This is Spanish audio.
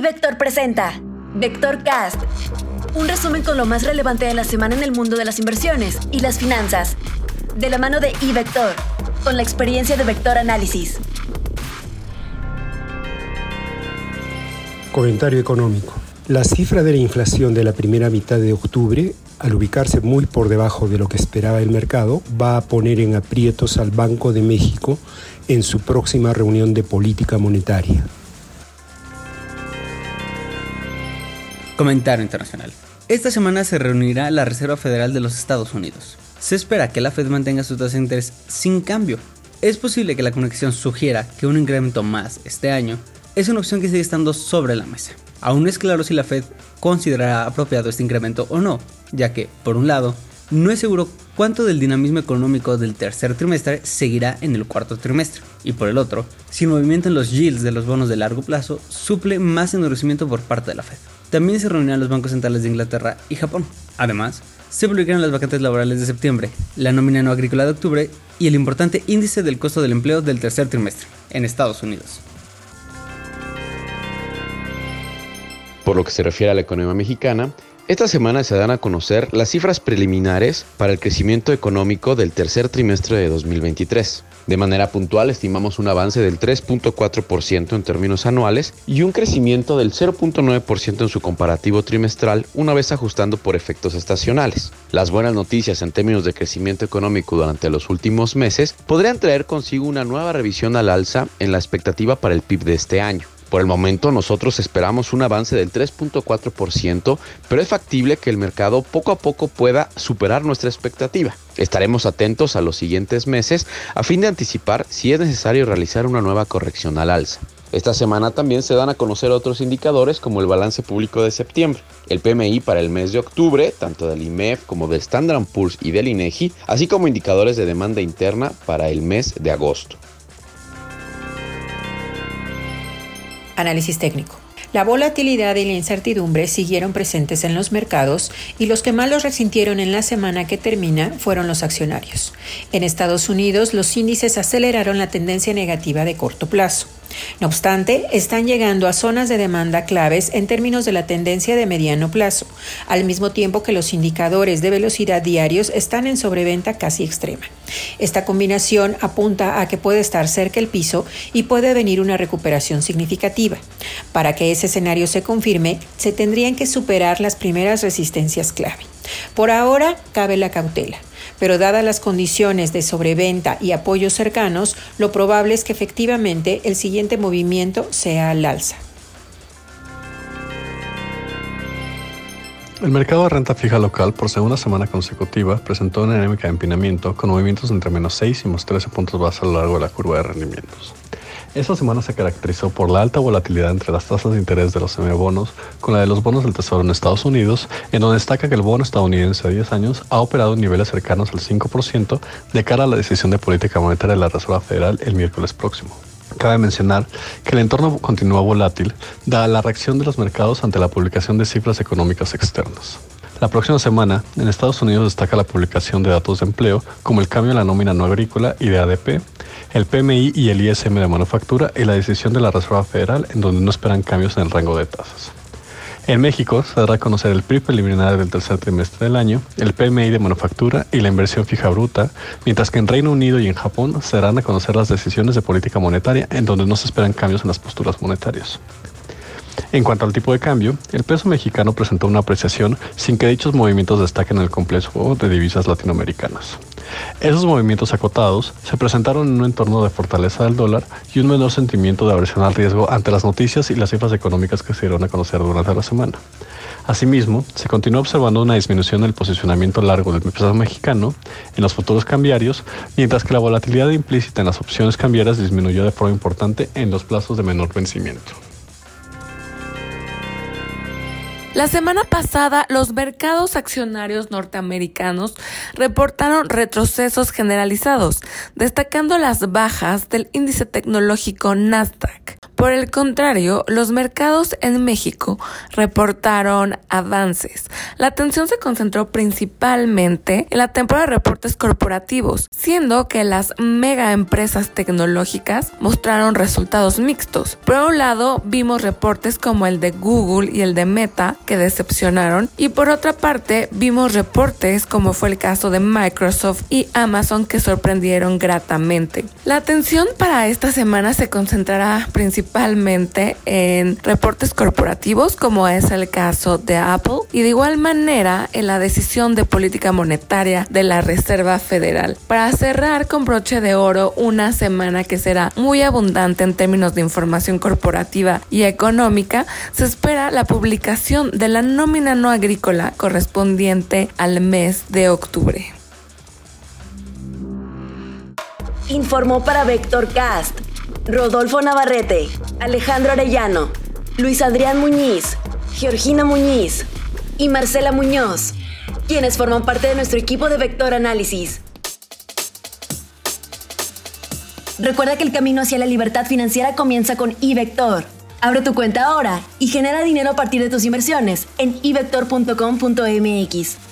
iVector presenta Vector Cast, un resumen con lo más relevante de la semana en el mundo de las inversiones y las finanzas, de la mano de iVector, con la experiencia de Vector Análisis. Comentario económico. La cifra de la inflación de la primera mitad de octubre, al ubicarse muy por debajo de lo que esperaba el mercado, va a poner en aprietos al Banco de México en su próxima reunión de política monetaria. Comentario internacional. Esta semana se reunirá la Reserva Federal de los Estados Unidos. Se espera que la Fed mantenga su tasa de interés sin cambio. Es posible que la conexión sugiera que un incremento más este año es una opción que sigue estando sobre la mesa. Aún no es claro si la Fed considerará apropiado este incremento o no, ya que, por un lado, no es seguro cuánto del dinamismo económico del tercer trimestre seguirá en el cuarto trimestre, y por el otro, si el movimiento en los yields de los bonos de largo plazo suple más endurecimiento por parte de la Fed. También se reunirán los bancos centrales de Inglaterra y Japón. Además, se publicarán las vacantes laborales de septiembre, la nómina no agrícola de octubre y el importante índice del costo del empleo del tercer trimestre en Estados Unidos. Por lo que se refiere a la economía mexicana, esta semana se dan a conocer las cifras preliminares para el crecimiento económico del tercer trimestre de 2023. De manera puntual estimamos un avance del 3.4% en términos anuales y un crecimiento del 0.9% en su comparativo trimestral una vez ajustando por efectos estacionales. Las buenas noticias en términos de crecimiento económico durante los últimos meses podrían traer consigo una nueva revisión al alza en la expectativa para el PIB de este año. Por el momento nosotros esperamos un avance del 3.4%, pero es factible que el mercado poco a poco pueda superar nuestra expectativa. Estaremos atentos a los siguientes meses a fin de anticipar si es necesario realizar una nueva corrección al alza. Esta semana también se dan a conocer otros indicadores como el balance público de septiembre, el PMI para el mes de octubre, tanto del IMEF como del Standard Poor's y del INEGI, así como indicadores de demanda interna para el mes de agosto. Análisis técnico. La volatilidad y la incertidumbre siguieron presentes en los mercados y los que más los resintieron en la semana que termina fueron los accionarios. En Estados Unidos, los índices aceleraron la tendencia negativa de corto plazo. No obstante, están llegando a zonas de demanda claves en términos de la tendencia de mediano plazo, al mismo tiempo que los indicadores de velocidad diarios están en sobreventa casi extrema. Esta combinación apunta a que puede estar cerca el piso y puede venir una recuperación significativa. Para que ese escenario se confirme, se tendrían que superar las primeras resistencias clave. Por ahora, cabe la cautela pero dadas las condiciones de sobreventa y apoyos cercanos, lo probable es que efectivamente el siguiente movimiento sea al alza. El mercado de renta fija local por segunda semana consecutiva presentó una dinámica de empinamiento con movimientos entre menos 6 y más 13 puntos base a lo largo de la curva de rendimientos. Esta semana se caracterizó por la alta volatilidad entre las tasas de interés de los semibonos con la de los bonos del Tesoro en Estados Unidos, en donde destaca que el bono estadounidense a 10 años ha operado en niveles cercanos al 5% de cara a la decisión de política monetaria de la Reserva Federal el miércoles próximo. Cabe mencionar que el entorno continúa volátil, dada la reacción de los mercados ante la publicación de cifras económicas externas. La próxima semana, en Estados Unidos destaca la publicación de datos de empleo, como el cambio en la nómina no agrícola y de ADP, el PMI y el ISM de manufactura y la decisión de la Reserva Federal, en donde no esperan cambios en el rango de tasas. En México se dará a conocer el PRI preliminar del tercer trimestre del año, el PMI de manufactura y la inversión fija bruta, mientras que en Reino Unido y en Japón se darán a conocer las decisiones de política monetaria en donde no se esperan cambios en las posturas monetarias. En cuanto al tipo de cambio, el peso mexicano presentó una apreciación sin que dichos movimientos destaquen en el complejo de divisas latinoamericanas. Esos movimientos acotados se presentaron en un entorno de fortaleza del dólar y un menor sentimiento de aversión al riesgo ante las noticias y las cifras económicas que se dieron a conocer durante la semana. Asimismo, se continuó observando una disminución del posicionamiento largo del peso mexicano en los futuros cambiarios, mientras que la volatilidad implícita en las opciones cambiarias disminuyó de forma importante en los plazos de menor vencimiento. La semana pasada, los mercados accionarios norteamericanos reportaron retrocesos generalizados, destacando las bajas del índice tecnológico Nasdaq Por el contrario, los mercados en México reportaron avances. La atención se concentró principalmente en la temporada de reportes corporativos, siendo que las mega empresas tecnológicas mostraron resultados mixtos. Por un lado, vimos reportes como el de Google y el de Meta que decepcionaron y por otra parte, vimos reportes como fue el caso de Microsoft y Amazon que sorprendieron gratamente. La atención para esta semana se concentrará principalmente en reportes corporativos como es el caso de Apple y de igual manera en la decisión de política monetaria de la Reserva Federal. Para cerrar con broche de oro una semana que será muy abundante en términos de información corporativa y económica, se espera la publicación de la nómina no agrícola correspondiente al mes de octubre. Informó para Vector Cast Rodolfo Navarrete, Alejandro Arellano, Luis Adrián Muñiz, Georgina Muñiz y Marcela Muñoz, quienes forman parte de nuestro equipo de Vector Análisis. Recuerda que el camino hacia la libertad financiera comienza con iVector. Abre tu cuenta ahora y genera dinero a partir de tus inversiones en ivector.com.mx.